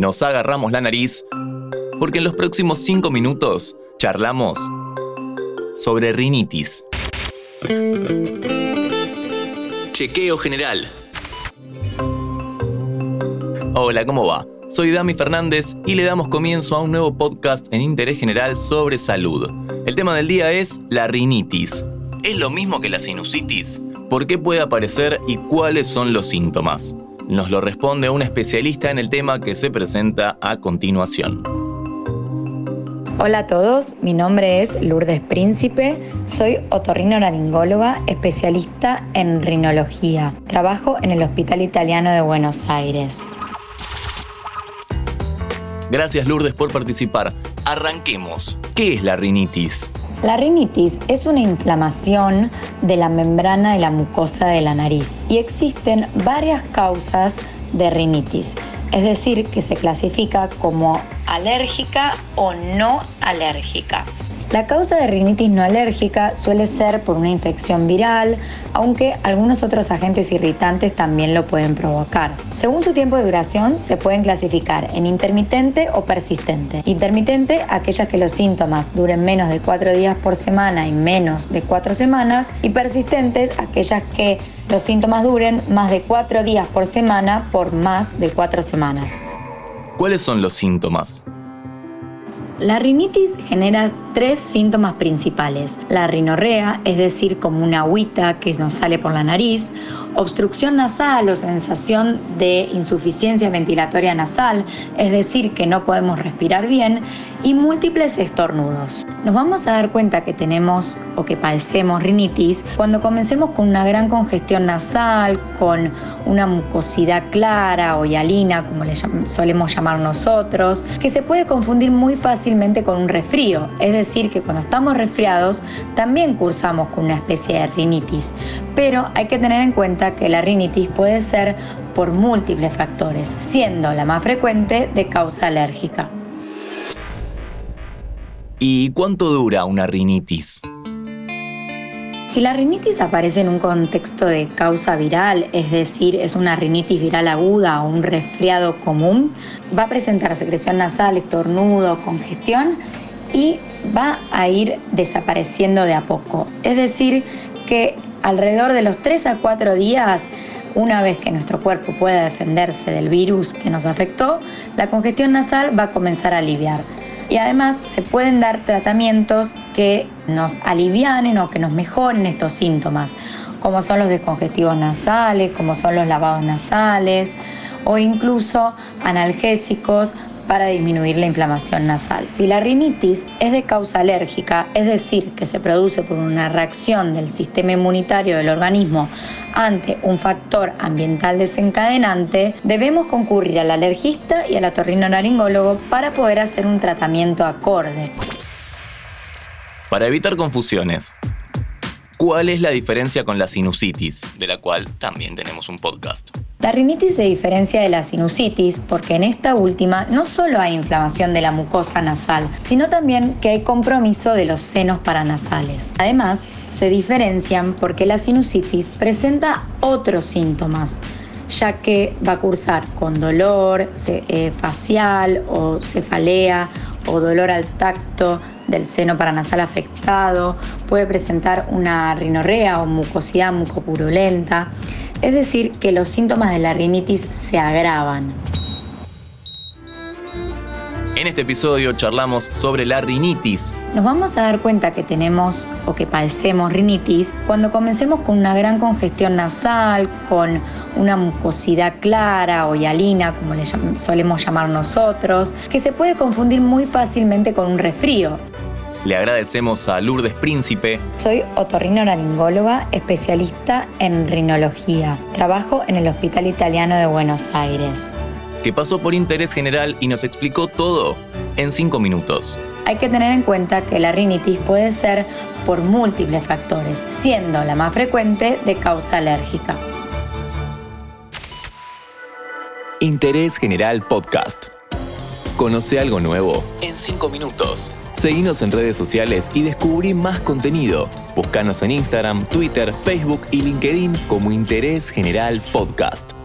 nos agarramos la nariz porque en los próximos 5 minutos charlamos sobre rinitis. Chequeo general. Hola, ¿cómo va? Soy Dami Fernández y le damos comienzo a un nuevo podcast en interés general sobre salud. El tema del día es la rinitis. ¿Es lo mismo que la sinusitis? ¿Por qué puede aparecer y cuáles son los síntomas? Nos lo responde un especialista en el tema que se presenta a continuación. Hola a todos, mi nombre es Lourdes Príncipe, soy otorrinolaringóloga, especialista en rinología. Trabajo en el Hospital Italiano de Buenos Aires. Gracias Lourdes por participar. Arranquemos. ¿Qué es la rinitis? La rinitis es una inflamación de la membrana de la mucosa de la nariz y existen varias causas de rinitis, es decir, que se clasifica como alérgica o no alérgica. La causa de rinitis no alérgica suele ser por una infección viral, aunque algunos otros agentes irritantes también lo pueden provocar. Según su tiempo de duración, se pueden clasificar en intermitente o persistente. Intermitente, aquellas que los síntomas duren menos de 4 días por semana y menos de 4 semanas, y persistentes, aquellas que los síntomas duren más de 4 días por semana por más de 4 semanas. ¿Cuáles son los síntomas? La rinitis genera tres síntomas principales. La rinorrea, es decir, como una agüita que nos sale por la nariz, obstrucción nasal o sensación de insuficiencia ventilatoria nasal, es decir, que no podemos respirar bien, y múltiples estornudos. Nos vamos a dar cuenta que tenemos o que padecemos rinitis cuando comencemos con una gran congestión nasal, con una mucosidad clara o hialina, como le solemos llamar nosotros, que se puede confundir muy fácilmente con un resfrío, es decir, que cuando estamos resfriados también cursamos con una especie de rinitis, pero hay que tener en cuenta que la rinitis puede ser por múltiples factores, siendo la más frecuente de causa alérgica. ¿Y cuánto dura una rinitis? Si la rinitis aparece en un contexto de causa viral, es decir, es una rinitis viral aguda o un resfriado común, va a presentar secreción nasal, estornudo, congestión y va a ir desapareciendo de a poco. Es decir, que alrededor de los 3 a 4 días, una vez que nuestro cuerpo pueda defenderse del virus que nos afectó, la congestión nasal va a comenzar a aliviar. Y además se pueden dar tratamientos que nos alivianen o que nos mejoren estos síntomas, como son los descongestivos nasales, como son los lavados nasales o incluso analgésicos para disminuir la inflamación nasal. Si la rinitis es de causa alérgica, es decir, que se produce por una reacción del sistema inmunitario del organismo ante un factor ambiental desencadenante, debemos concurrir al alergista y al otorrinolaringólogo para poder hacer un tratamiento acorde. Para evitar confusiones, ¿cuál es la diferencia con la sinusitis, de la cual también tenemos un podcast? La rinitis se diferencia de la sinusitis porque en esta última no solo hay inflamación de la mucosa nasal, sino también que hay compromiso de los senos paranasales. Además, se diferencian porque la sinusitis presenta otros síntomas, ya que va a cursar con dolor eh, facial o cefalea o dolor al tacto del seno paranasal afectado, puede presentar una rinorrea o mucosidad mucopurulenta es decir, que los síntomas de la rinitis se agravan. En este episodio charlamos sobre la rinitis. Nos vamos a dar cuenta que tenemos o que padecemos rinitis cuando comencemos con una gran congestión nasal, con una mucosidad clara o hialina, como le solemos llamar nosotros, que se puede confundir muy fácilmente con un resfrío. Le agradecemos a Lourdes Príncipe. Soy otorrinolaringóloga, especialista en rinología. Trabajo en el Hospital Italiano de Buenos Aires. Que pasó por interés general y nos explicó todo en cinco minutos. Hay que tener en cuenta que la rinitis puede ser por múltiples factores, siendo la más frecuente de causa alérgica. Interés General Podcast. Conoce algo nuevo en cinco minutos. Seguinos en redes sociales y descubrí más contenido. Búscanos en Instagram, Twitter, Facebook y LinkedIn como Interés General Podcast.